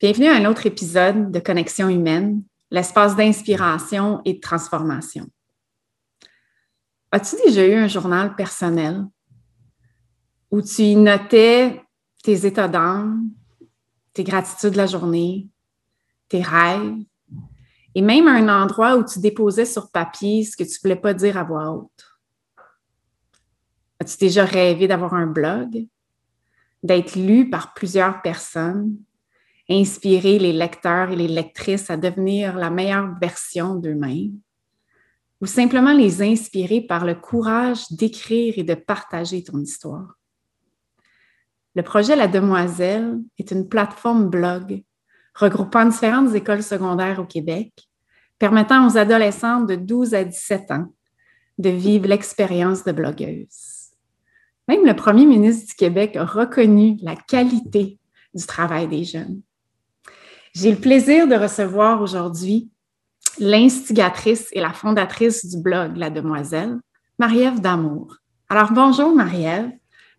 Bienvenue à un autre épisode de Connexion humaine, l'espace d'inspiration et de transformation. As-tu déjà eu un journal personnel où tu y notais tes états d'âme, tes gratitudes de la journée, tes rêves, et même un endroit où tu déposais sur papier ce que tu ne voulais pas dire à voix haute? As-tu déjà rêvé d'avoir un blog, d'être lu par plusieurs personnes, inspirer les lecteurs et les lectrices à devenir la meilleure version d'eux-mêmes, ou simplement les inspirer par le courage d'écrire et de partager ton histoire. Le projet La Demoiselle est une plateforme blog regroupant différentes écoles secondaires au Québec, permettant aux adolescentes de 12 à 17 ans de vivre l'expérience de blogueuse. Même le premier ministre du Québec a reconnu la qualité du travail des jeunes. J'ai le plaisir de recevoir aujourd'hui l'instigatrice et la fondatrice du blog La Demoiselle, Marie-Ève Damour. Alors, bonjour Marie-Ève.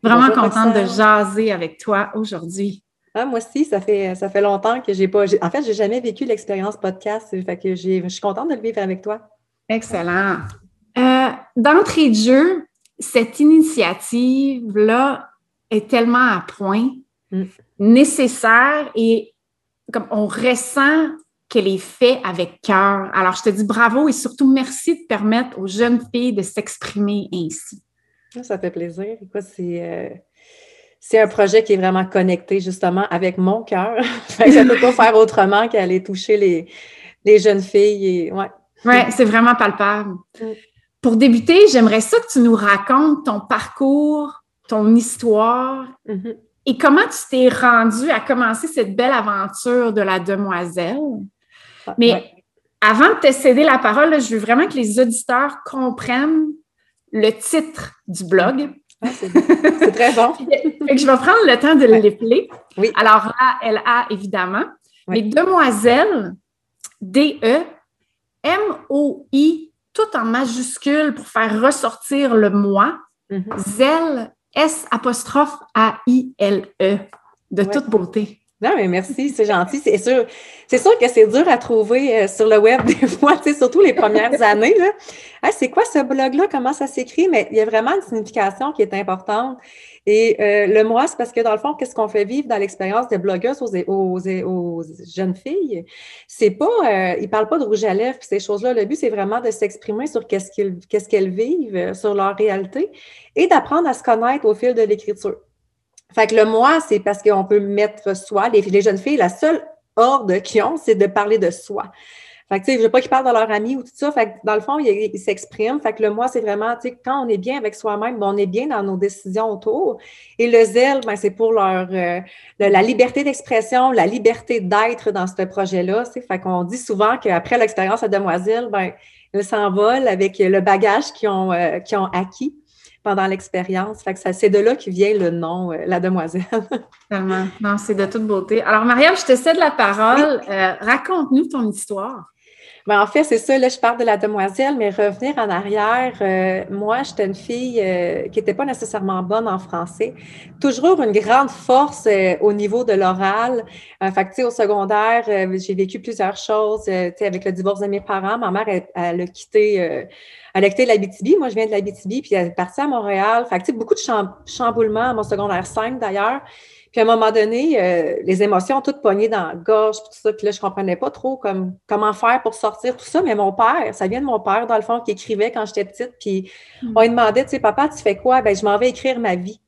Vraiment contente de jaser avec toi aujourd'hui. Ah, moi aussi, ça fait, ça fait longtemps que j'ai pas. En fait, j'ai jamais vécu l'expérience podcast. Fait que je suis contente de le vivre avec toi. Excellent. Euh, d'entrée de jeu, cette initiative-là est tellement à point, mm. nécessaire et comme on ressent qu'elle est faite avec cœur. Alors, je te dis bravo et surtout merci de permettre aux jeunes filles de s'exprimer ainsi. Ça fait plaisir. Euh, c'est, un projet qui est vraiment connecté justement avec mon cœur. je ne peux pas faire autrement qu'aller toucher les, jeunes filles. Et, ouais. c'est vraiment palpable. Mm. Pour débuter, j'aimerais ça que tu nous racontes ton parcours, ton histoire. Mm-hmm. Et comment tu t'es rendu à commencer cette belle aventure de la demoiselle? Ah, Mais avant de te céder la parole, je veux vraiment que les auditeurs comprennent le titre du blog. Ah, c'est très bon. je vais prendre le temps de l'épeler. Oui. Alors là, elle a évidemment. Mais demoiselle, D-E, M-O-I, tout en majuscule pour faire ressortir le moi. Mm-hmm. Zèle, S apostrophe A-I-L-E, de toute beauté. Non, mais merci, c'est gentil. C'est sûr, c'est sûr que c'est dur à trouver euh, sur le web des fois, surtout les premières années. c'est quoi ce blog-là? Comment ça s'écrit? Mais il y a vraiment une signification qui est importante. Et euh, le moi, c'est parce que dans le fond, qu'est-ce qu'on fait vivre dans l'expérience des blogueuses aux, aux, aux jeunes filles? C'est pas, euh, ils parlent pas de rouge à lèvres ces choses-là. Le but, c'est vraiment de s'exprimer sur qu'est-ce qu'elles qu'est-ce qu'elles vivent, euh, sur leur réalité et d'apprendre à se connaître au fil de l'écriture. Fait que le moi, c'est parce qu'on peut mettre soi. Les, jeunes filles, la seule ordre qu'ils ont, c'est de parler de soi. Fait que, tu sais, je veux pas qu'ils parlent de leur ami ou tout ça. Fait que, dans le fond, ils s'expriment. Fait que le moi, c'est vraiment, tu sais, quand on est bien avec soi-même, ben, on est bien dans nos décisions autour. Et le zèle, ben, c'est pour leur, euh, la liberté d'expression, la liberté d'être dans ce projet-là. Fait qu'on dit souvent qu'après l'expérience à Demoiselle, ben, ils s'envolent avec le bagage qu'ils ont, euh, ont acquis pendant l'expérience. Fait que c'est de là que vient le nom, euh, la demoiselle. Tellement. Non, c'est de toute beauté. Alors, Mariam, je te cède la parole. Raconte-nous ton histoire. Ben, en fait, c'est ça, là, je parle de la demoiselle, mais revenir en arrière, euh, moi, j'étais une fille euh, qui n'était pas nécessairement bonne en français. Toujours une grande force euh, au niveau de l'oral. fait que, au secondaire, j'ai vécu plusieurs choses. avec le divorce de mes parents, ma mère, elle, a quitté, elle a quitté l'Abitibi. Moi, je viens de l'Abitibi, puis elle est partie à Montréal. Fait que, beaucoup de chamboulements à mon secondaire 5, d'ailleurs. Puis à un moment donné, euh, les émotions ont toutes pognées dans la gorge, tout ça. Puis là, je ne comprenais pas trop comme, comment faire pour sortir tout ça. Mais mon père, ça vient de mon père, dans le fond, qui écrivait quand j'étais petite. Puis hmm. on lui demandait, tu sais, papa, tu fais quoi? Ben, je m'en vais écrire ma vie.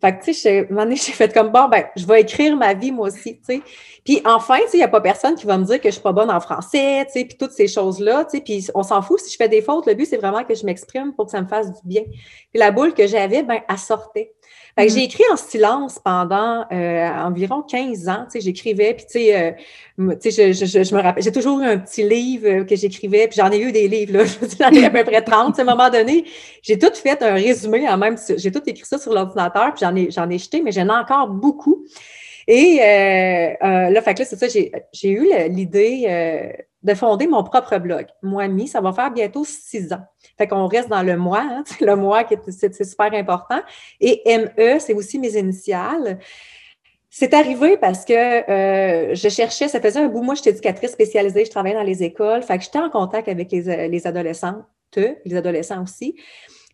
Fait que, tu sais, un moment donné, j'ai fait comme, bon, ben, je vais écrire ma vie, moi aussi, tu sais. Puis enfin, tu sais, il n'y a pas personne qui va me dire que je suis pas bonne en français, tu sais, puis toutes ces choses-là, tu sais. Puis on s'en fout si je fais des fautes. Le but, c'est vraiment que je m'exprime pour que ça me fasse du bien. Puis la boule que j'avais, ben, elle sortait. Fait que j'ai mm. écrit en silence pendant euh, environ 15 ans. Tu sais, j'écrivais, puis tu sais, euh, tu sais, je, je, je, me rappelle, j'ai toujours eu un petit livre euh, que j'écrivais, puis j'en ai eu des livres, là, j'en ai à peu près 30. à un moment donné, j'ai tout fait un résumé en même, j'ai tout écrit ça sur l'ordinateur, puis j'en ai, j'en ai jeté, mais j'en ai encore beaucoup. Et euh, là, fait que là, c'est ça, j'ai eu l'idée de fonder mon propre blog. Moi, mi, ça va faire bientôt six ans. Fait qu'on reste dans le mois, hein, le mois qui est, super important. Et ME, c'est aussi mes initiales. C'est arrivé parce que euh, je cherchais, ça faisait un bout, moi, j'étais éducatrice spécialisée, je travaillais dans les écoles, fait que j'étais en contact avec les, les adolescentes, les adolescents aussi.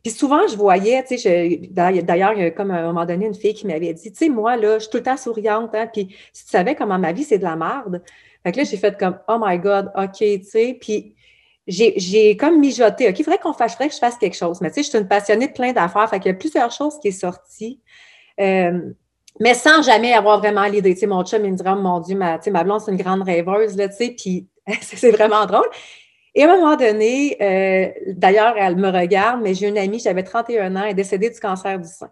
Puis souvent, je voyais, tu sais, d'ailleurs, il y a comme à un moment donné une fille qui m'avait dit, tu sais, moi, là, je suis tout le temps souriante, hein, puis si tu savais comment ma vie, c'est de la merde. Fait que là, j'ai fait comme, oh my God, OK, tu sais, puis j'ai comme mijoté, OK, il faudrait qu'on fasse, que je fasse quelque chose. Mais tu sais, je suis une passionnée de plein d'affaires, fait qu'il y a plusieurs choses qui sont sorties. Euh, mais sans jamais avoir vraiment l'idée. Tu sais, mon chum, il me dirait, oh, mon Dieu, ma, ma blonde, c'est une grande rêveuse, là, tu sais, puis c'est vraiment drôle. Et à un moment donné, euh, d'ailleurs, elle me regarde, mais j'ai une amie, j'avais 31 ans, elle est décédée du cancer du sein.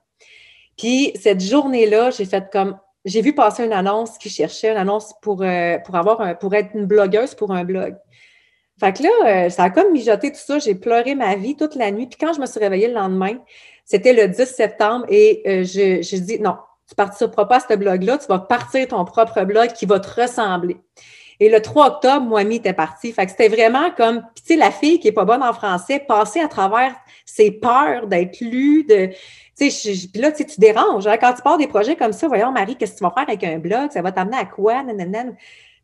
Puis cette journée-là, j'ai fait comme, j'ai vu passer une annonce qui cherchait une annonce pour, euh, pour avoir un, pour être une blogueuse pour un blog. Fait que là, euh, ça a comme mijoté tout ça. J'ai pleuré ma vie toute la nuit. Puis quand je me suis réveillée le lendemain, c'était le 10 septembre et euh, j'ai dit non, tu ne partiras pas à ce blog-là, tu vas partir ton propre blog qui va te ressembler. Et le 3 octobre, moi, mi était partie. Fait que c'était vraiment comme, tu sais, la fille qui est pas bonne en français, passer à travers ses peurs d'être lue, de, tu sais, puis là, tu déranges. Hein. Quand tu pars des projets comme ça, voyons, Marie, qu'est-ce que tu vas faire avec un blog? Ça va t'amener à quoi? Tu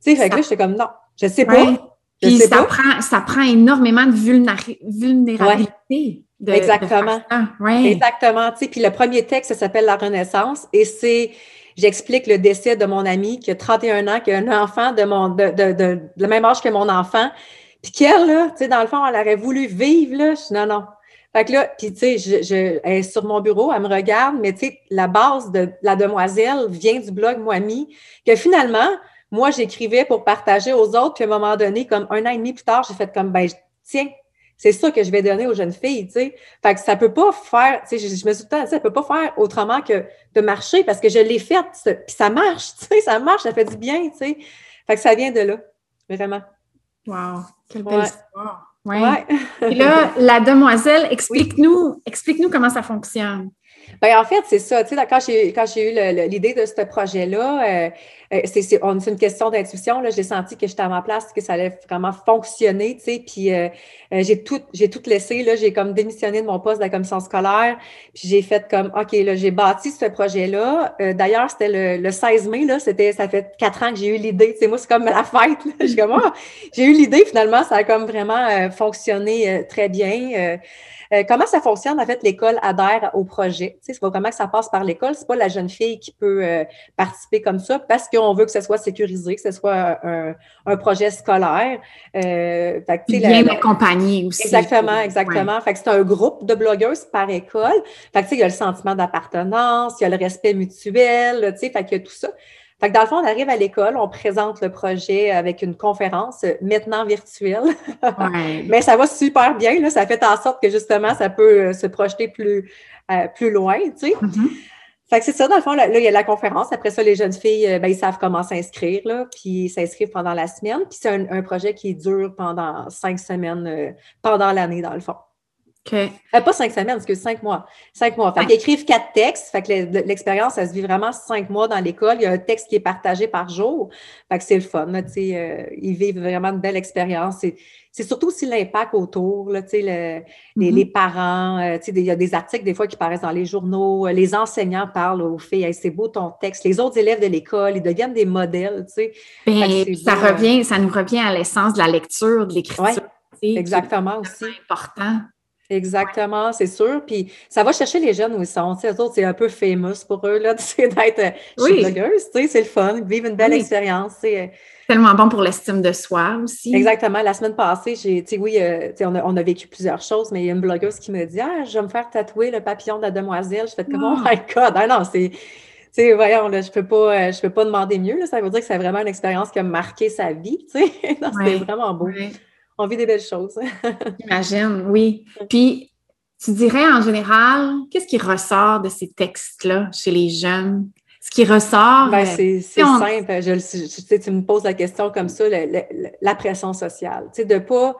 sais, fait que là, j'étais comme, non, je sais pas. Puis ça prend, ça prend énormément de vulnérabilité. Exactement. Exactement. Tu sais, puis le premier texte, ça s'appelle La Renaissance et c'est, j'explique le décès de mon ami qui a 31 ans, qui a un enfant de mon, de, de, de, le même âge que mon enfant. Puis qu'elle, là, tu sais, dans le fond, elle aurait voulu vivre, là. Je, non, non. Fait que là, puis tu sais, je, je, elle est sur mon bureau, elle me regarde, mais tu sais, la base de la demoiselle vient du blog Moimi, que finalement, moi, j'écrivais pour partager aux autres, puis à un moment donné, comme un an et demi plus tard, j'ai fait comme, ben, tiens, c'est ça que je vais donner aux jeunes filles, tu sais. Fait que ça peut pas faire, tu sais, je, me suis dit, ça peut pas faire autrement que de marcher parce que je l'ai fait, puis ça marche, tu sais, ça marche, ça fait du bien, tu sais. Fait que ça vient de là, vraiment. Wow, quelle belle histoire. Ouais. Et là, la demoiselle, explique-nous, explique-nous comment ça fonctionne. Bien, en fait, c'est ça. Tu sais, quand j'ai, quand j'ai eu l'idée de ce projet-là, euh, euh, c'est, une question d'intuition. Là. J'ai senti que j'étais à ma place, que ça allait vraiment fonctionner. Tu sais, puis euh, j'ai, tout, j'ai tout laissé. Là. J'ai comme démissionné de mon poste de la commission scolaire. Puis j'ai fait comme, OK, là, j'ai bâti ce projet-là. d'ailleurs, c'était le, 16 mai. Là, c'était, ça fait quatre ans que j'ai eu l'idée. Tu sais, moi, c'est comme la fête. J'ai, comme, ah, j'ai eu l'idée. Finalement, ça a comme vraiment fonctionné très bien. Euh, comment ça fonctionne? En fait, l'école adhère au projet? Tu sais, c'est pas vraiment que ça passe par l'école. C'est pas la jeune fille qui peut euh, participer comme ça parce qu'on veut que ce soit sécurisé, que ce soit un, projet scolaire. Euh, fait Bien accompagné aussi. Exactement, exactement. Fait que c'est un groupe de blogueuses par école. Fait que, tu sais, il y a le sentiment d'appartenance, il y a le respect mutuel, tu sais, fait qu'il y a tout ça. Fait que dans le fond, on arrive à l'école, on présente le projet avec une conférence euh, maintenant virtuelle. Mais ça va super bien, là. Ça fait en sorte que justement, ça peut euh, se projeter plus, euh, plus loin, tu sais. Mm-hmm. Fait que c'est ça, dans le fond, là, il y a la conférence. Après ça, les jeunes filles, ben, ils savent comment s'inscrire, là, puis s'inscrivent pendant la semaine. Puis c'est un, projet qui dure pendant cinq semaines, pendant l'année, dans le fond. Euh, pas cinq semaines, parce que cinq mois. Cinq mois. Fait qu'ils écrivent quatre textes. Fait que l'expérience, elle se vit vraiment cinq mois dans l'école. Il y a un texte qui est partagé par jour. Fait que c'est le fun. Là, euh, ils vivent vraiment une belle expérience. C'est surtout aussi l'impact autour, là, les, mm-hmm. les, parents. Euh, il y a des articles des fois qui paraissent dans les journaux. Les enseignants parlent aux filles. c'est beau ton texte. Les autres élèves de l'école, ils deviennent des modèles. Ben, ça, revient, ça nous revient à l'essence de la lecture, de l'écriture. exactement aussi. C'est important. Exactement, c'est sûr. Puis ça va chercher les jeunes où ils sont. Tu sais, c'est un peu famous pour eux là, d'être oui. blogueuse. Tu sais, c'est le fun. Vivent une belle expérience. Tu Tellement bon pour l'estime de soi aussi. Exactement. La semaine passée, j'ai, tu sais, oui, euh, on, a, on, a, vécu plusieurs choses, mais il y a une blogueuse qui me dit Ah, je vais me faire tatouer le papillon de la demoiselle. Je fais comme Oh ah. my God! Ah non, c'est. Tu sais, voyons, là, je peux pas, euh, je peux pas demander mieux. Là. Ça veut dire que c'est vraiment une expérience qui a marqué sa vie. Tu sais. c'est vraiment beau. On vit des belles choses. J'imagine, oui. Puis, tu dirais en général, qu'est-ce qui ressort de ces textes-là chez les jeunes? Ce qui ressort. Ben, c'est simple. Je, tu me poses la question comme ça, la pression sociale. Tu sais, de pas.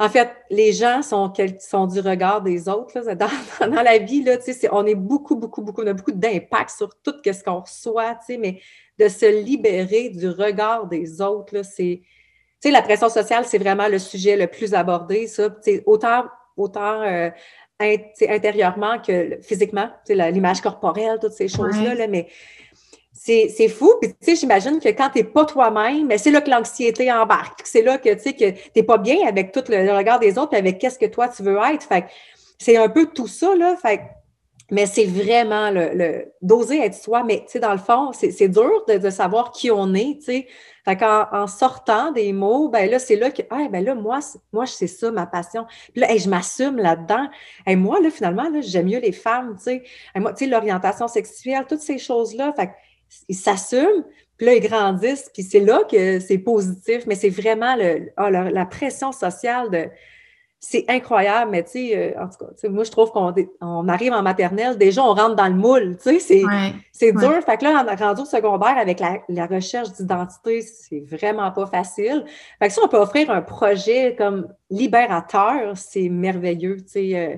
En fait, les gens sont, sont du regard des autres. Là, dans, dans, la vie, là, tu sais, on est beaucoup, beaucoup, beaucoup, on a beaucoup d'impact sur tout ce qu'on reçoit, tu sais, mais de se libérer du regard des autres, c'est. Tu sais, la pression sociale, c'est vraiment le sujet le plus abordé, ça. Autant, autant euh, intérieurement que physiquement, l'image corporelle, toutes ces choses-là, mais c'est fou. Puis, tu sais, j'imagine que quand tu n'es pas toi-même, c'est là que l'anxiété embarque. C'est là que, tu sais, que tu n'es pas bien avec tout le, regard des autres, avec qu'est-ce que toi, tu veux être. Fait c'est un peu tout ça, là. Fait mais c'est vraiment le, d'oser être soi. Mais, tu sais, dans le fond, c'est dur de, de, savoir qui on est, tu sais. Fait qu'en en sortant des mots, ben là, c'est là que, ah, ben là, moi, moi c'est ça ma passion. Puis là, je m'assume là-dedans. Et moi, là, finalement, là, j'aime mieux les femmes, tu sais. moi, tu sais, l'orientation sexuelle, toutes ces choses-là. Fait qu'ils s'assument, puis là, ils grandissent, puis c'est là que c'est positif, mais c'est vraiment le, ah, la pression sociale de c'est incroyable, mais tu sais, euh, en tout cas, moi, je trouve qu'on on arrive en maternelle, déjà, on rentre dans le moule, tu sais, c'est dur. Fait que là, on a rendu au secondaire avec la, recherche d'identité, c'est vraiment pas facile. Fait que si on peut offrir un projet comme libérateur, c'est merveilleux, tu sais. Euh,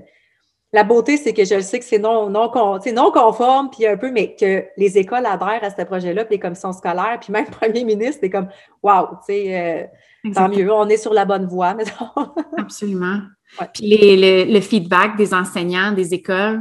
la beauté, c'est que je sais que c'est non, non, non conforme, puis un peu, mais que les écoles adhèrent à ce projet-là, puis les commissions scolaires, puis même le premier ministre, c'est comme, waouh, tu sais, euh, tant mieux, on est sur la bonne voie. Absolument. Puis les, le, feedback des enseignants, des écoles.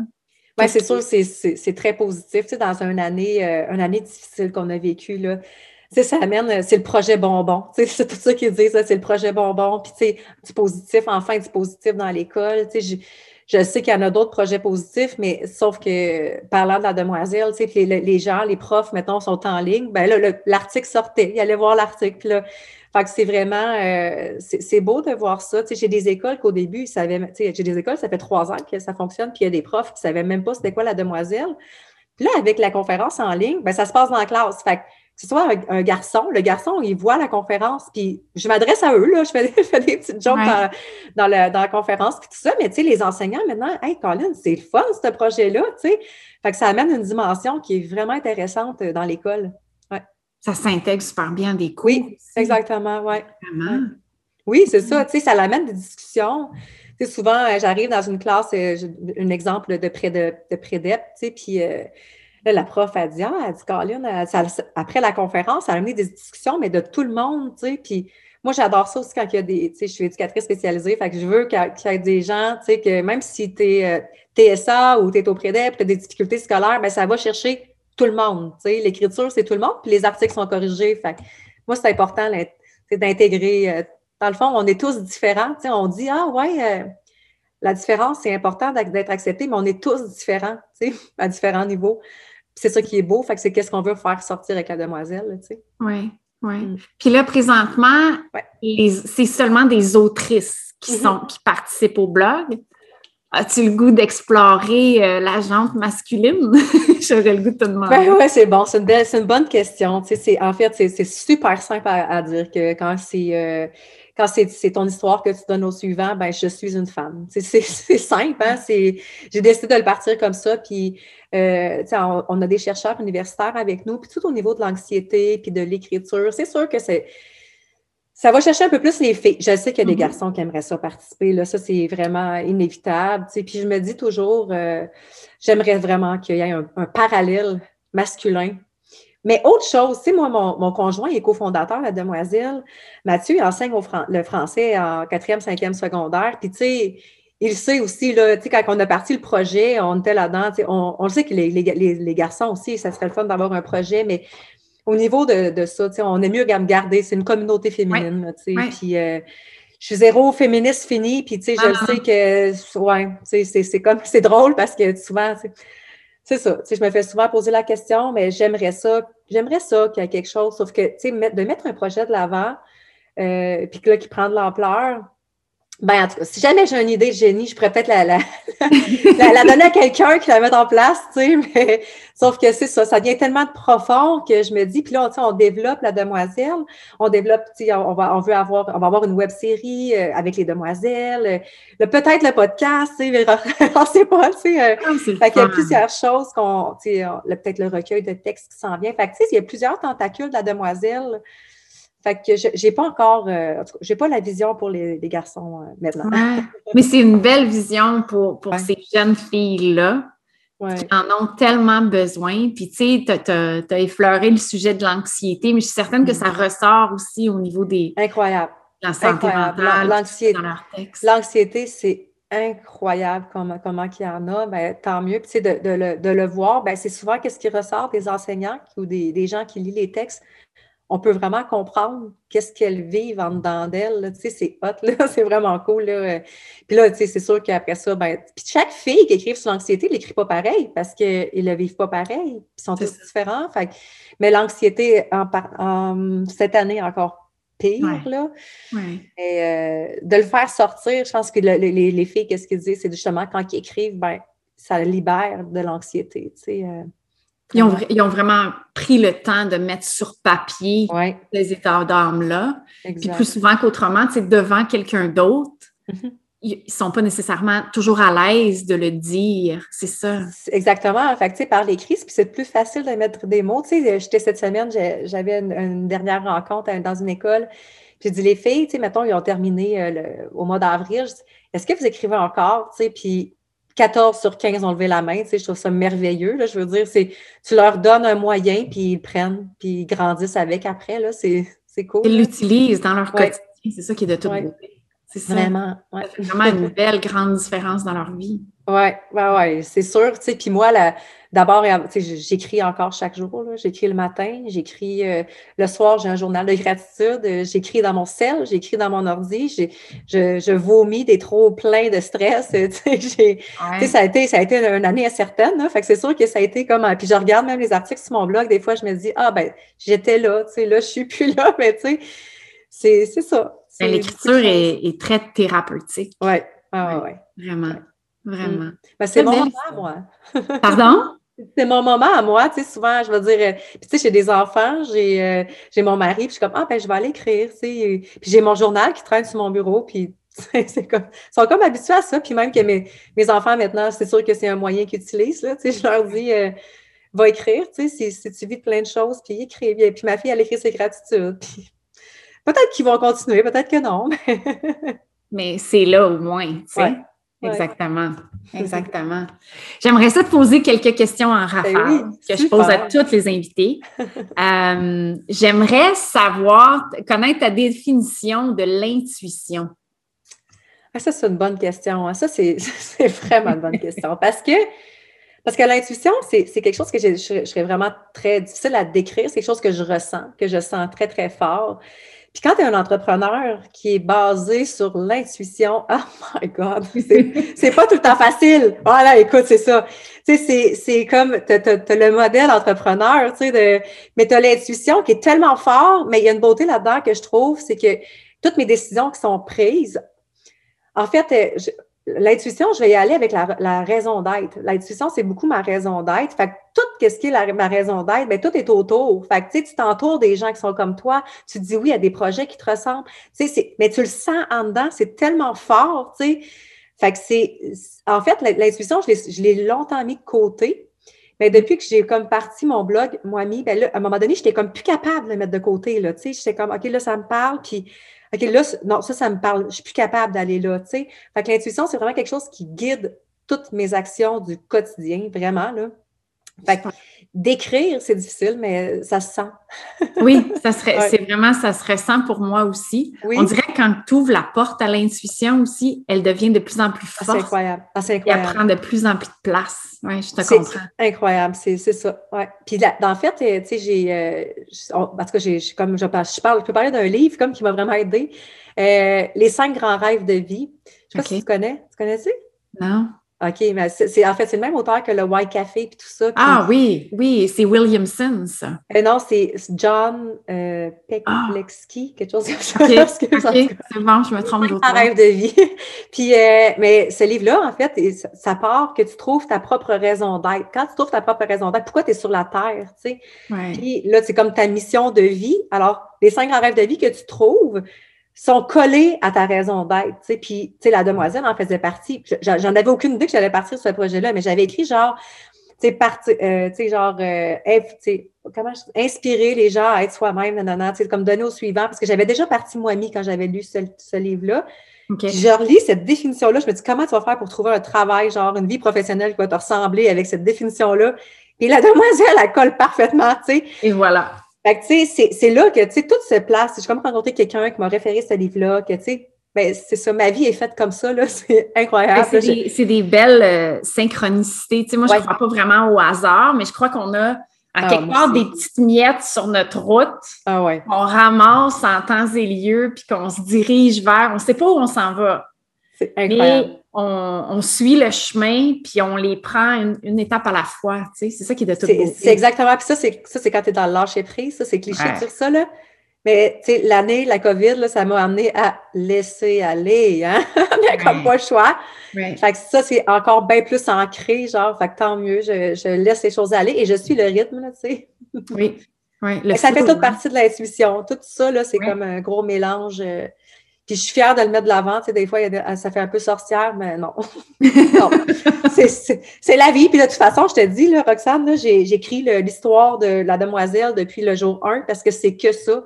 Oui, c'est sûr, c'est très positif. Tu sais, dans une année, euh, une année difficile qu'on a vécue, là, tu sais, ça amène, c'est le projet bonbon. Tu sais, c'est tout ça qu'ils disent, c'est le projet bonbon. Puis, tu sais, du positif, enfin, du positif dans l'école. Tu sais, je sais qu'il y en a d'autres projets positifs, mais sauf que parlant de la demoiselle, tu sais, les, les, gens, les profs, mettons, sont en ligne, ben là, l'article sortait, il allait voir l'article, là. Fait que c'est vraiment, euh, c'est beau de voir ça. Tu sais, j'ai des écoles qu'au début, ils savaient, tu sais, j'ai des écoles, ça fait trois ans que ça fonctionne, puis il y a des profs qui ne savaient même pas c'était quoi la demoiselle. Puis là, avec la conférence en ligne, ben, ça se passe dans la classe. Fait que ce soit un, garçon, le garçon, il voit la conférence, puis je m'adresse à eux, là, je fais, des petites jokes dans, la, conférence, puis tout ça, mais tu sais, les enseignants, maintenant, « Hey, Colin, c'est le fun, ce projet-là, tu sais. » Fait que ça amène une dimension qui est vraiment intéressante euh, dans l'école. Ça s'intègre super bien des cours. Oui, exactement, ouais. Vraiment. Oui, c'est ça, tu sais, ça l'amène des discussions. Tu sais, souvent, euh, j'arrive dans une classe, euh, un exemple de près de, de tu sais, puis Là, la prof a dit, ah, elle dit, Caroline, après la conférence, elle a amené des discussions, mais de tout le monde, tu sais, puis moi, j'adore ça aussi quand il y a des, tu sais, je suis éducatrice spécialisée, fait que je veux qu'il y ait des gens, tu sais, que même si tu es euh, TSA ou tu es au prédep, tu as des difficultés scolaires, bien, ça va chercher tout le monde, l'écriture, c'est tout le monde, puis les articles sont corrigés, fait moi, c'est important d'intégrer, euh, dans le fond, on est tous différents, on dit, ah ouais, euh, la différence, c'est important d'être accepté, mais on est tous différents, à différents niveaux c'est ça qui est beau. Fait que c'est qu'est-ce qu'on veut faire sortir avec la demoiselle, tu sais. Oui, oui. Mm. Puis là, présentement, c'est seulement des autrices qui, mm-hmm. sont, qui participent au blog. As-tu le goût d'explorer euh, la jante masculine? J'aurais le goût de te demander. Ben oui, c'est bon. C'est une, une, bonne question. Tu sais, en fait, c'est super simple à, dire que quand c'est euh, quand c'est ton histoire que tu donnes au suivant, ben je suis une femme. C'est simple, hein? J'ai décidé de le partir comme ça, puis euh, on, a des chercheurs universitaires avec nous, puis tout au niveau de l'anxiété, puis de l'écriture, c'est sûr que c'est ça va chercher un peu plus les filles. Je sais qu'il y a des mm-hmm. garçons qui aimeraient ça participer. Là, ça, c'est vraiment inévitable. Puis je me dis toujours, euh, j'aimerais vraiment qu'il y ait un, parallèle masculin mais autre chose, tu sais, moi, mon, conjoint est cofondateur, la demoiselle. Mathieu, il enseigne le français en quatrième, cinquième secondaire. Puis, tu sais, il sait aussi, là, tu sais, quand on a parti le projet, on était là-dedans, on, on le sait que les, les, garçons aussi, ça serait le fun d'avoir un projet, mais au niveau de, de ça, on est mieux à me garder. C'est une communauté féminine, euh, je suis zéro féministe fini, puis, je ah, sais que, ouais, c'est comme, c'est drôle parce que souvent, c'est ça. Je me fais souvent poser la question, mais j'aimerais ça, j'aimerais ça qu'il y ait quelque chose, sauf que, de mettre un projet de l'avant, euh, puis que là, qui prend de l'ampleur, ben, en tout cas, si jamais j'ai une idée de génie, je pourrais peut-être la, la, la, donner à quelqu'un qui la mette en place, tu sais, mais sauf que c'est ça, ça devient tellement de profond que je me dis, puis là, on, on développe la demoiselle, on développe, tu sais, on, va, on veut avoir, on va avoir une web série euh, avec les demoiselles, le, peut-être le podcast, tu sais, on sait pas, tu sais. Euh, ah, fait qu'il y a plusieurs choses qu'on, tu sais, peut-être le recueil de textes qui s'en vient. Fait que, tu sais, il y a plusieurs tentacules de la demoiselle fait que j'ai pas encore, euh, j'ai pas la vision pour les, garçons euh, maintenant. Mais c'est une belle vision pour, pour ces jeunes filles-là qui en ont tellement besoin. Puis, tu sais, tu as, effleuré le sujet de l'anxiété, mais je suis certaine que ça mm. ressort aussi au niveau des. Incroyable. La santé mentale. L'anxiété. L'anxiété, c'est incroyable comment, comment il y en a. Ben, tant mieux. Puis, de, de, le, de le voir, ben, c'est souvent qu'est-ce qui ressort des enseignants ou des, des gens qui lisent les textes on peut vraiment comprendre qu'est-ce qu'elles vivent en dedans d'elles. Tu sais, c'est hot, là, c'est vraiment cool. Là. Puis là, tu sais, c'est sûr qu'après ça, ben, puis chaque fille qui écrive sur l'anxiété ne l'écrit pas pareil parce qu'ils ne le vivent pas pareil, ils sont tous différents. Fait, mais l'anxiété, en, cette année, encore pire, là. Et euh, de le faire sortir, je pense que les, filles, qu'est-ce qu'ils disent, c'est justement quand ils écrivent, ben, ça libère de l'anxiété, tu sais. Euh. Ils ont, vraiment pris le temps de mettre sur papier ces états d'âme-là. Puis plus souvent qu'autrement, devant quelqu'un d'autre, mm-hmm. ils ne sont pas nécessairement toujours à l'aise de le dire. C'est ça. Exactement. En fait, par l'écrit, puis c'est plus facile de mettre des mots. Tu sais, j'étais cette semaine, j'avais une, dernière rencontre dans une école. J'ai dit, les filles, tu sais, mettons, ils ont terminé euh, au mois d'avril. Est-ce que vous écrivez encore? Tu sais, puis 14 sur 15 ont levé la main. Tu sais, je trouve ça merveilleux. Là. Je veux dire, c'est tu leur donnes un moyen, puis ils prennent, puis ils grandissent avec après. Là, c'est, cool. Ils l'utilisent dans leur quotidien. C'est ça qui est de toute beauté. C'est Vraiment. C'est vraiment une belle grande différence dans leur vie. Oui, ouais, ouais, c'est sûr. Tu sais, puis moi, D'abord, j'écris encore chaque jour. J'écris le matin, j'écris euh, le soir, j'ai un journal de gratitude, euh, j'écris dans mon sel, j'écris dans mon ordi, je, je, vomis des trop pleins de stress. Ça, a été, ça a été une année incertaine. Là, fait que c'est sûr que ça a été comme. Puis je regarde même les articles sur mon blog, des fois, je me dis Ah ben, j'étais là, tu sais, là, je suis plus là, mais tu sais, c'est ça. L'écriture est, très thérapeutique. Oui, ah, ouais, Vraiment. Vraiment. Mm. Ben, c'est mon moment, moi. Pardon? C'est mon moment à moi, tu sais, souvent, je veux dire, euh, puis tu sais, j'ai des enfants, j'ai euh, j'ai mon mari, puis je suis comme, ah, ben, je vais aller écrire, tu sais, puis j'ai mon journal qui traîne sur mon bureau, puis c'est comme, ils sont comme habitués à ça, puis même que mes, mes enfants, maintenant, c'est sûr que c'est un moyen qu'ils utilisent, là, tu sais, je leur dis, euh, va écrire, tu sais, si, tu vis plein de choses, puis écris, puis ma fille, elle écrit ses gratitudes, puis peut-être qu'ils vont continuer, peut-être que non, mais... mais c'est là au moins, tu sais. Exactement. Exactement. J'aimerais ça te poser quelques questions en ben rafale que je pose à toutes les invités. Euh, j'aimerais savoir, connaître ta définition de l'intuition. Ah, ça, c'est une bonne question. Hein. Ça, c'est vraiment une bonne question. Parce que, parce que l'intuition, c'est quelque chose que je, je, serais vraiment très difficile à décrire. C'est quelque chose que je ressens, que je sens très, très fort. Puis quand tu es un entrepreneur qui est basé sur l'intuition, oh my God, c'est pas tout le temps facile. Voilà, écoute, c'est ça. Tu sais, c'est comme, tu as, le modèle entrepreneur, tu sais, de, mais tu as l'intuition qui est tellement fort, mais il y a une beauté là-dedans que je trouve, c'est que toutes mes décisions qui sont prises, en fait, je, L'intuition, je vais y aller avec la, raison d'être. L'intuition, c'est beaucoup ma raison d'être. Fait que tout ce qui est ma raison d'être, bien, tout est autour. Fait que, tu t'entoures des gens qui sont comme toi. Tu dis oui, a des projets qui te ressemblent. Mais tu le sens en dedans. C'est tellement fort. Fait que c'est... En fait, l'intuition, je l'ai longtemps mis de côté. Mais depuis que j'ai comme parti mon blog, moi, mis, ben à un moment donné, j'étais comme plus capable de le mettre de côté, là. Tu sais, j'étais comme, OK, là, ça me parle, OK, là, non, ça, ça me parle. Je suis plus capable d'aller là, tu sais. Fait que l'intuition, c'est vraiment quelque chose qui guide toutes mes actions du quotidien, vraiment, là. Fait que d'écrire, c'est difficile, mais ça se sent. oui, ça serait, c'est vraiment, ça se ressent pour moi aussi. On dirait que quand tu ouvres la porte à l'intuition aussi, elle devient de plus en plus forte. c'est incroyable. Ah, c'est incroyable. Et elle prend de plus en plus de place. Oui, je te comprends. incroyable, c'est, ça. Ouais. Puis là, en fait, euh, tu sais, j'ai, euh, parce que j'ai, comme je, je parle, je peux parler d'un livre comme qui m'a vraiment aidé. Euh, Les cinq grands rêves de vie. Je sais pas si tu connais. Tu connais-tu? Non. OK, mais c'est, en fait, c'est le même auteur que le White Café et tout ça. Ah oui, oui, c'est Williamson, ça. Euh, non, c'est John euh, Peklexky, quelque chose comme ça. OK, c'est bon, je me trompe d'autre. Un rêve de vie. puis, euh, mais ce livre-là, en fait, ça part que tu trouves ta propre raison d'être. Quand tu trouves ta propre raison d'être, pourquoi tu es sur la Terre, tu sais? Puis là, c'est comme ta mission de vie. Alors, les cinq grands rêves de vie que tu trouves, sont collés à ta raison d'être. Tu sais. Puis, tu sais, la demoiselle en faisait partie. J'en avais aucune idée que j'allais partir sur ce projet-là, mais j'avais écrit genre, tu sais, parti, euh, tu sais, genre, euh, comment je, inspirer les gens à être soi-même, nanana, tu sais, comme donner au suivant, parce que j'avais déjà parti moi-même quand j'avais lu ce, ce livre-là. Okay. Je relis cette définition-là, je me dis, comment tu vas faire pour trouver un travail, genre, une vie professionnelle qui va te ressembler avec cette définition-là? Et la demoiselle, elle colle parfaitement, tu sais. Et voilà. Fait que, tu sais, c'est là que, tu sais, tout se place. J'ai comme rencontré quelqu'un qui m'a référé ce livre-là, que, tu sais, ben, c'est ça, ma vie est faite comme ça, là, c'est incroyable. C'est des, belles euh, synchronicités. Tu sais, moi, je ne crois pas vraiment au hasard, mais je crois qu'on a, à ah, quelque part, des petites miettes sur notre route ah, ouais. qu'on ramasse en temps et lieu, puis qu'on se dirige vers, on ne sait pas où on s'en va. C'est incroyable on, suit le chemin, puis on les prend une, étape à la fois. Tu sais, c'est ça qui est de tout C'est exactement. Puis ça, c'est, ça, c'est quand tu es dans le lâcher prise. Ça, c'est cliché de dire ça, là. Mais l'année, la COVID, là, ça m'a amené à laisser aller. Hein? On comme pas le choix. Fait que ça, c'est encore bien plus ancré, genre, fait que tant mieux, je, laisse les choses aller et je suis le rythme, là, tu sais. Oui. oui ça fait toute partie de l'intuition. Tout ça, là, c'est comme un gros mélange. Puis je suis fière de le mettre de l'avant. Tu sais, des fois, ça fait un peu sorcière, mais non. non. C'est la vie. Puis de toute façon, je te dis, là, Roxane, j'écris l'histoire de la demoiselle depuis le jour 1 parce que c'est que ça.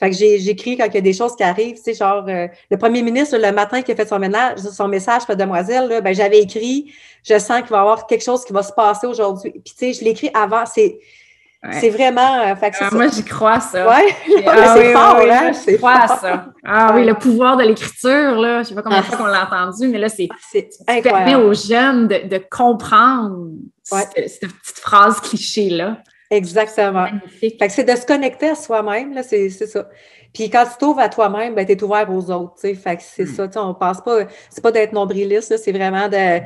Fait que j'écris quand il y a des choses qui arrivent, tu sais, genre euh, le premier ministre, le matin qui a fait son, ménage, son message pour la demoiselle, là, ben, j'avais écrit, je sens qu'il va y avoir quelque chose qui va se passer aujourd'hui. Puis tu sais, je l'écris avant, c'est c'est vraiment. Euh, ah, moi, j'y crois, ça. Oui, ah, c'est fort, hein? C'est fort, ça. Ah oui, le pouvoir de l'écriture, là. Je ne sais pas combien de fois qu'on l'a entendu, mais là, c'est. Tu permets aux jeunes de, de comprendre cette, petite phrase cliché-là. Exactement. Fait que c'est de se connecter à soi-même, là, c'est ça. Puis quand tu t'ouvres à toi-même, ben, tu es ouvert aux autres, tu sais. Fait que c'est hmm. ça, tu sais, on pense pas, c'est pas d'être nombriliste, c'est vraiment de,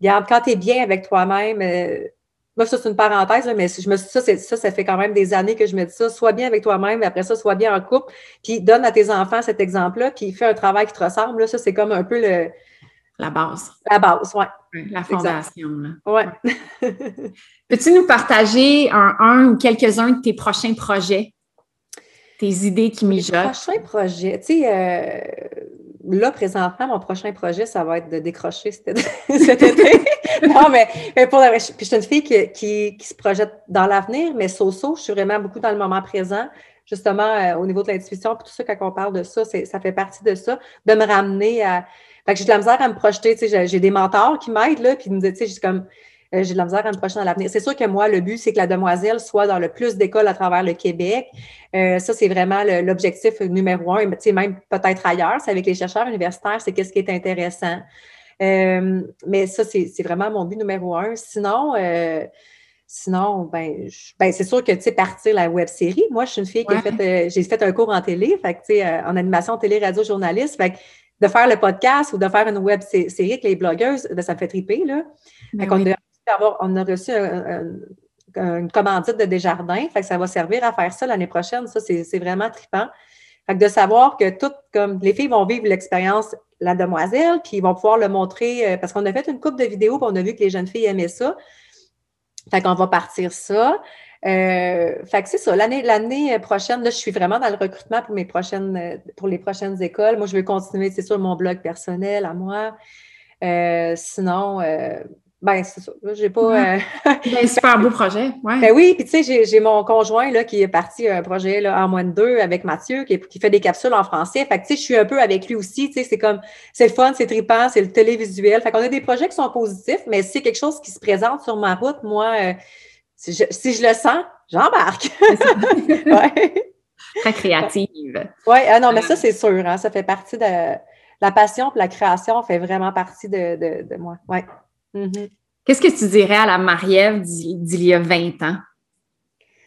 regarde, quand tu es bien avec toi-même, euh, moi, ça, c'est une parenthèse, mais je me, ça, ça, ça fait quand même des années que je me dis ça. Sois bien avec toi-même, et après ça, sois bien en couple, puis donne à tes enfants cet exemple-là, puis fais un travail qui te ressemble. Là. Ça, c'est comme un peu le. La base. La base, oui. La fondation. Oui. Peux-tu nous partager un, un ou quelques-uns de tes prochains projets? Tes idées qui mijotent? Prochains projets. Tu sais, euh, là, présentement, mon prochain projet, ça va être de décrocher cet, été. non, mais, pour la, puis je suis une fille qui, qui, se projette dans l'avenir, mais so-so, je suis vraiment beaucoup dans le moment présent. Justement, euh, au niveau de l'intuition, puis tout ça, quand on parle de ça, ça fait partie de ça, de me ramener à. Fait que j'ai de la misère à me projeter, tu sais, j'ai des mentors qui m'aident, là, puis ils me disent, tu sais, comme euh, j'ai de la misère à me projeter dans l'avenir. C'est sûr que moi, le but, c'est que la demoiselle soit dans le plus d'écoles à travers le Québec. Euh, ça, c'est vraiment l'objectif numéro un, même peut-être ailleurs. C'est avec les chercheurs universitaires, c'est qu'est-ce qui est intéressant. Euh, mais ça, c'est vraiment mon but numéro un. Sinon, Sinon, ben, ben c'est sûr que, tu sais, partir la web série, moi, je suis une fille qui a fait, j'ai fait un cours en télé, fait tu sais, en animation, télé, radio, journaliste, fait de faire le podcast ou de faire une web série avec les blogueuses, ben, ça me fait triper, là. Ben on a reçu une commandite de Desjardins, fait que ça va servir à faire ça l'année prochaine. Ça, c'est vraiment trippant. Fait que de savoir que toutes, comme les filles vont vivre l'expérience La Demoiselle, puis ils vont pouvoir le montrer, euh, parce qu'on a fait une coupe de vidéos, puis on a vu que les jeunes filles aimaient ça. Fait qu'on va partir ça. Euh, fait que c'est ça. L'année, l'année prochaine, là, je suis vraiment dans le recrutement pour mes prochaines, pour les prochaines écoles. Moi, je vais continuer, c'est sûr, mon blog personnel à moi. Euh, sinon, ben, c'est ça. J'ai pas. Euh... ben, super beau projet. Ouais. Ben oui, puis tu sais, j'ai mon conjoint là, qui est parti un projet là, en moins de deux avec Mathieu, qui, qui fait des capsules en français. Fait que tu sais, je suis un peu avec lui aussi. Tu sais, c'est comme c'est le fun, c'est trippant, c'est le télévisuel. Fait qu'on a des projets qui sont positifs, mais si c'est quelque chose qui se présente sur ma route, moi, euh, si, je, si, je, le sens, j'embarque. ouais. Très créative. Oui, ah non, mais ça, c'est sûr. Hein, ça fait partie de la passion la création fait vraiment partie de, de, de moi. Ouais. Mm-hmm. Qu'est-ce que tu dirais à la Marie-Ève d'il y a 20 ans?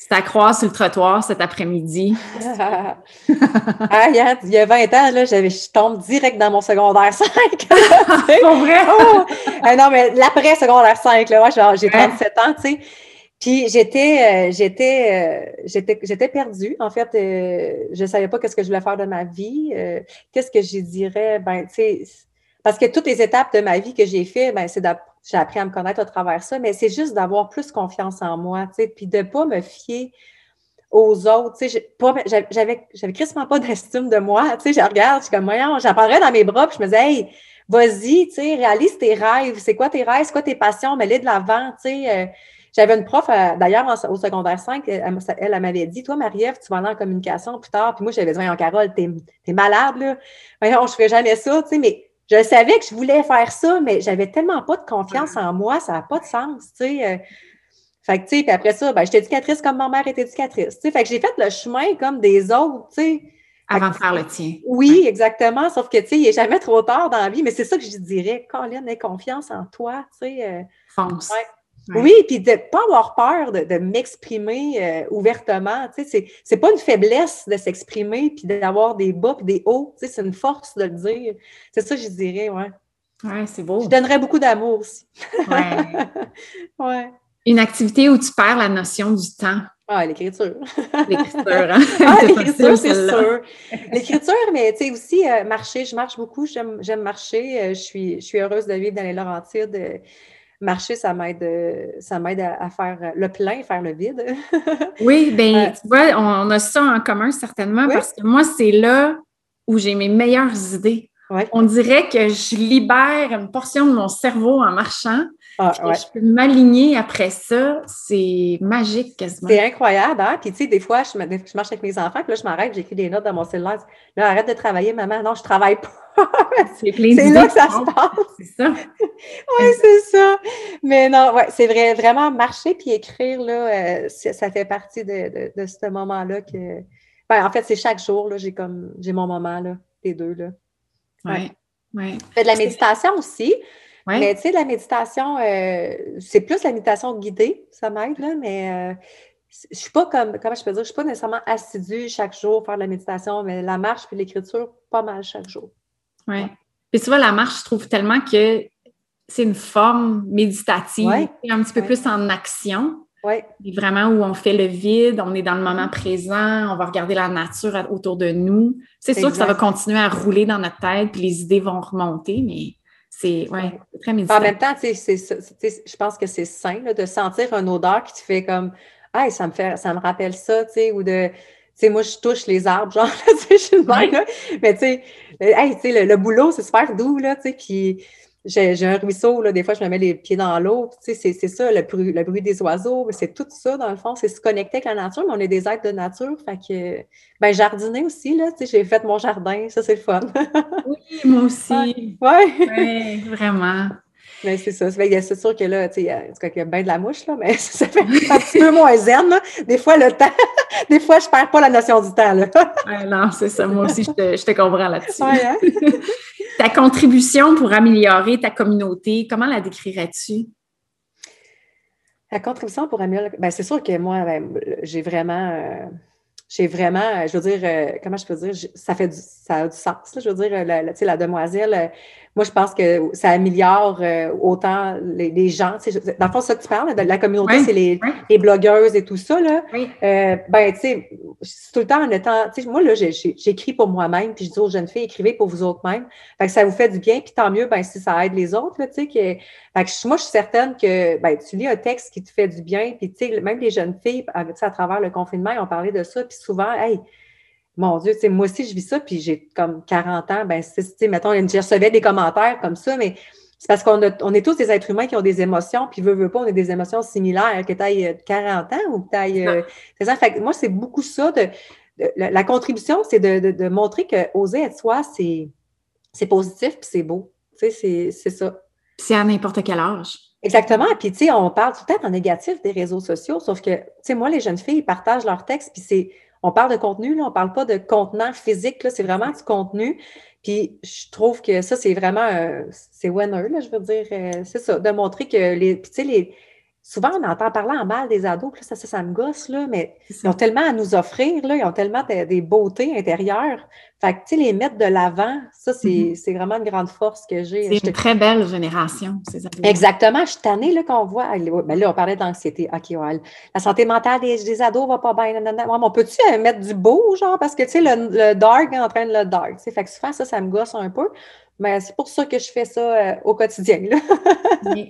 à croire sur le trottoir cet après-midi. ah, il y a 20 ans, là, je tombe direct dans mon secondaire 5. Pour vrai? Oh! Ah, non, mais l'après-secondaire 5, là, j'ai 37 ans, tu sais. Puis j'étais, euh, j'étais, euh, j'étais, j'étais perdue. En fait, euh, je ne savais pas qu'est-ce que je voulais faire de ma vie. qu'est-ce que je dirais? Ben, tu sais, parce que toutes les étapes de ma vie que j'ai fait, ben, c'est j'ai appris à me connaître à travers ça, mais c'est juste d'avoir plus confiance en moi, tu sais, puis de ne pas me fier aux autres. Tu sais, j'avais, quasiment pas d'estime de moi. Tu sais, je regarde, je suis comme, j'en dans mes bras, puis je me disais, hey, vas-y, tu sais, réalise tes rêves. C'est quoi tes rêves? C'est quoi tes passions? Mets-les de l'avant, tu sais. J'avais une prof, euh, d'ailleurs, au secondaire 5, elle, elle, m'avait dit Toi, Marie-Ève, tu vas aller en communication plus tard. Puis moi, j'avais dit Voyons, Carole, t'es es malade, là. Voyons, je ne ferais jamais ça, tu sais. Mais je savais que je voulais faire ça, mais j'avais tellement pas de confiance en moi, ça n'a pas de sens, tu sais. Euh. Fait que, tu sais, puis après ça, ben, j'étais éducatrice comme ma mère était éducatrice, tu sais. Fait que j'ai fait le chemin comme des autres, tu sais. Avant de faire le tien. Oui, exactement. Sauf que, tu sais, il n'est jamais trop tard dans la vie. Mais c'est ça que je dirais. Colin, aie confiance en toi, tu sais. Euh. Oui, puis de ne pas avoir peur de, m'exprimer euh, ouvertement. Tu sais, c'est pas une faiblesse de s'exprimer, puis d'avoir des bas puis des hauts. Tu sais, c'est une force de le dire. C'est ça je dirais, ouais. Oui, c'est beau. Je donnerais beaucoup d'amour aussi. Ouais. ouais. Une activité où tu perds la notion du temps. Ah, l'écriture. L'écriture, hein? Ah, l'écriture, c'est sûr. L'écriture, mais tu sais aussi, euh, marcher, je marche beaucoup, j'aime marcher. Euh, je, suis, je suis heureuse de vivre dans les Laurentides marcher, ça m'aide, euh, ça m'aide à, faire le plein, faire le vide. oui, bien, tu vois, on, a ça en commun certainement parce que moi, c'est là où j'ai mes meilleures idées. On dirait que je libère une portion de mon cerveau en marchant. Ah, je peux m'aligner après ça. C'est magique quasiment. C'est incroyable, hein? Puis tu sais, des fois, je, marche avec mes enfants, puis là, je m'arrête, j'écris des notes dans mon cellulaire. Là, arrête de travailler, maman. Non, je travaille pas. c'est là que ça se passe. C'est ça. oui, c'est ça. Mais non, ouais, c'est vrai, vraiment marcher puis écrire, là, euh, ça fait partie de, ce moment-là que. Ben, en fait, c'est chaque jour, là, j'ai comme j'ai mon moment, là, les deux, là. Oui. Ouais. Fais de la méditation aussi. Mais tu sais, la méditation, euh, c'est plus la méditation guidée, ça m'aide, là, mais euh, je suis pas comme, comment je peux dire, je suis pas nécessairement assidue chaque jour faire de la méditation, mais la marche puis l'écriture, pas mal chaque jour. Oui. Puis tu vois, la marche, je trouve tellement que c'est une forme méditative, un petit peu plus en action. Oui. Vraiment où on fait le vide, on est dans le moment présent, on va regarder la nature autour de nous. C'est sûr que ça va continuer à rouler dans notre tête, puis les idées vont remonter, mais c'est ouais, très méditatif. En même temps, je pense que c'est sain de sentir une odeur qui te fait comme Ah, ça me fait ça me rappelle ça, tu sais, ou de sais, moi, je touche les arbres, genre, je suis une là. Mais tu sais, le, le, boulot, c'est super doux, là, tu sais, puis j'ai un ruisseau, là, des fois, je me mets les pieds dans l'eau, tu sais, c'est ça, le bruit, le bruit des oiseaux, c'est tout ça, dans le fond, c'est se connecter avec la nature, mais on est des êtres de nature, fait que, ben, jardiner aussi, là, tu sais, j'ai fait mon jardin, ça, c'est le fun. oui, moi aussi. Oui, ouais. vraiment. Mais c'est ça. C'est sûr que là, tu sais, il y a bien de la mouche, là, mais ça fait un petit peu moins zen. Là. Des fois, le temps, des fois, je perds pas la notion du temps. Là. non, c'est ça. Moi aussi, je te, je te comprends là-dessus. Hein? Ta contribution pour améliorer ta communauté, comment la décrirais-tu? La contribution pour améliorer. Ben, c'est sûr que moi, ben, j'ai vraiment. Euh, j'ai vraiment, je veux dire, euh, comment je peux dire, ça fait du, ça a du sens. Je veux dire, la, la demoiselle, moi, je pense que ça améliore euh, autant les, gens. Dans le fond, ça que tu parles, de la communauté, c'est les, blogueuses et tout ça. Là. Euh, ben, tu sais, tout le temps en étant. Moi, là, j'écris pour moi-même, puis je dis aux jeunes filles, écrivez pour vous autres mêmes. Fait que ça vous fait du bien, puis tant mieux, ben, si ça aide les autres. Là, que, fait que moi, je suis certaine que ben, tu lis un texte qui te fait du bien, puis même les jeunes filles, à travers le confinement, ils ont parlé de ça, puis souvent, hey, mon Dieu, moi aussi, je vis ça, puis j'ai comme 40 ans, ben, tu mettons, je recevais des commentaires comme ça, mais c'est parce qu'on on est tous des êtres humains qui ont des émotions, puis veut, veut pas, on a des émotions similaires, que tu ailles 40 ans ou que tu ailles. ça. Fait moi, c'est beaucoup ça. De, la, contribution, c'est de, montrer que oser être soi, c'est, c'est positif, puis c'est beau. Tu sais, c'est, ça. C'est à n'importe quel âge. Exactement. Puis, tu sais, on parle tout le temps en négatif des réseaux sociaux, sauf que, tu sais, moi, les jeunes filles, ils partagent leurs textes, puis c'est on parle de contenu, on ne parle pas de contenant physique, c'est vraiment du contenu. Puis je trouve que ça, c'est vraiment, c'est winner, là, je veux dire, euh, c'est ça, de montrer que les, les, souvent, on entend parler en mal des ados, puis ça, ça, ça me gosse, là, mais ils ont tellement à nous offrir, là, ils ont tellement des beautés intérieures. Fait que, tu sais, les mettre de l'avant, ça, mm-hmm. c'est vraiment une grande force que j'ai. C'est une très belle génération, ces ados. Exactement. Je suis tannée, là, qu'on voit. Ben là, on parlait d'anxiété. OK, ouais, la santé mentale des, des ados va pas bien. on peut-tu euh, mettre du beau, genre, parce que, tu sais, le, dark en train de le dark. Fait que souvent, ça, ça me gosse un peu. Mais c'est pour ça que je fais ça euh, au quotidien, là.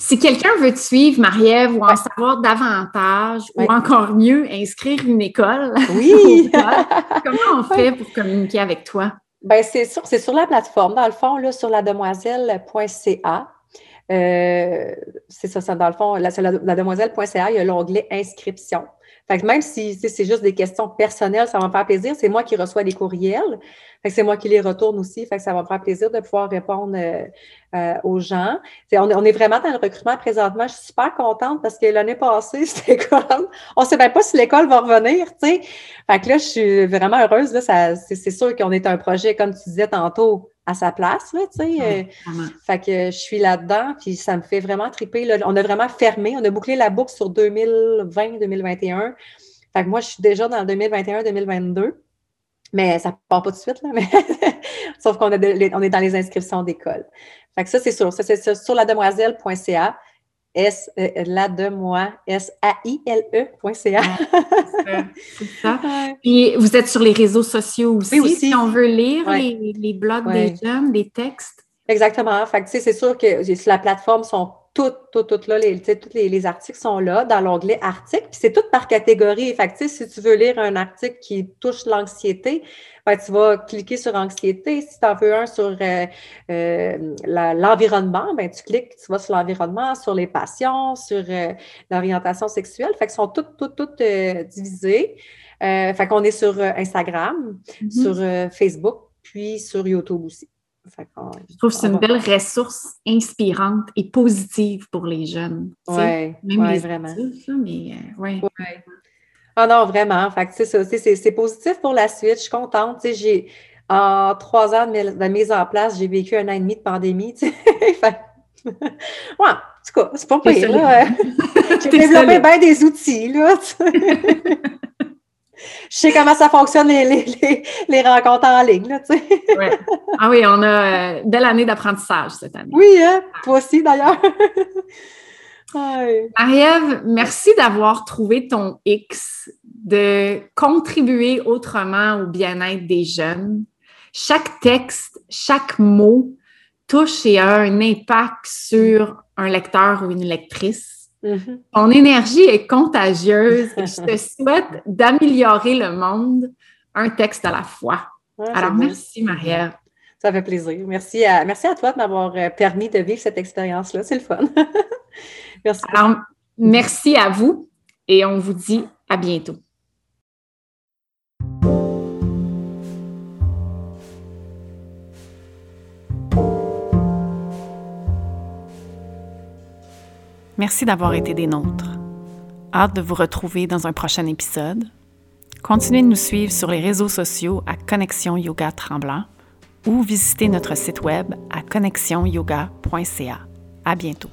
Si quelqu'un veut te suivre, Marie-Ève, ou en savoir davantage, ou encore mieux, inscrire une école, oui. comment on fait pour communiquer avec toi? Ben, c'est sur, sur la plateforme, dans le fond, là, sur lademoiselle.ca. Euh, c'est ça, ça, dans le fond, là, sur lademoiselle.ca, il y a l'onglet inscription. Fait que même si c'est juste des questions personnelles, ça va me faire plaisir. C'est moi qui reçois les courriels. Fait que c'est moi qui les retourne aussi. Fait que ça va me faire plaisir de pouvoir répondre euh, euh, aux gens. on, est vraiment dans le recrutement présentement. Je suis super contente parce que l'année passée, c'était comme on ne sait même pas si l'école va revenir, sais. Fait que là, je suis vraiment heureuse. Là, c'est, sûr qu'on est un projet, comme tu disais tantôt, à sa place, là, tu sais. Euh, fait que je suis là-dedans, puis ça me fait vraiment triper. Là. On a vraiment fermé, on a bouclé la boucle sur 2020-2021. Fait que moi, je suis déjà dans 2021-2022. Mais ça part pas tout de suite, là. Mais Sauf qu'on on est dans les inscriptions d'école. Fait que ça, c'est sûr. Ça, c'est sur lademoiselle.ca. S, euh, la de moi, S-A-I-L-E.ca. c'est ça. Puis vous êtes sur les réseaux sociaux aussi, oui, aussi. si on veut lire les, les, blogs des jeunes, des textes. Exactement. Fait que, c'est sûr que la plateforme sont toutes, toutes, toutes là, les, tous les, les, articles sont là dans l'onglet articles, puis c'est tout par catégorie. Fait que, si tu veux lire un article qui touche l'anxiété, ben, tu vas cliquer sur anxiété. Si tu en veux un sur euh, euh, l'environnement, ben, tu cliques, tu vas sur l'environnement, sur les passions, sur euh, l'orientation sexuelle. Fait que sont toutes, toutes, toutes divisées. fait qu'on est sur Instagram, mm-hmm. sur Facebook, puis sur YouTube aussi. Je trouve que c'est une belle ressource inspirante et positive pour les jeunes. Oui, les vraiment. mais euh, ouais. Ah non, vraiment. Fait c'est positif pour la suite. Je suis contente. J'ai, en trois ans de, mise en place, j'ai vécu un an et demi de pandémie. fait, ouais, en tout cas, c'est pas pire. J'ai développé bien des outils. Là, je sais comment ça fonctionne les, les, rencontres en ligne, là, tu sais. Ah oui, on a une euh, belle année d'apprentissage cette année. Oui, hein? toi aussi d'ailleurs. Marie-Ève, merci d'avoir trouvé ton X, de contribuer autrement au bien-être des jeunes. Chaque texte, chaque mot touche et a un impact sur un lecteur ou une lectrice. Mm-hmm. Ton énergie est contagieuse et je te souhaite d'améliorer le monde un texte à la fois. Alors, merci, Marie-Ève. Ça fait plaisir. Merci à, merci à toi de m'avoir euh, permis de vivre cette expérience-là. C'est le fun. merci. Alors, merci à vous et on vous dit à bientôt. Merci d'avoir été des nôtres. Hâte de vous retrouver dans un prochain épisode. Continuez de nous suivre sur les réseaux sociaux à Connexion Yoga Tremblant ou visitez notre site web à connexionyoga.ca. À bientôt.